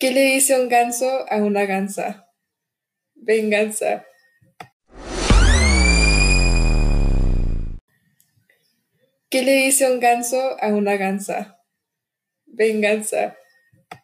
¿Qué le dice un ganso a una gansa? Venganza. ¿Qué le dice un ganso a una gansa? Venganza.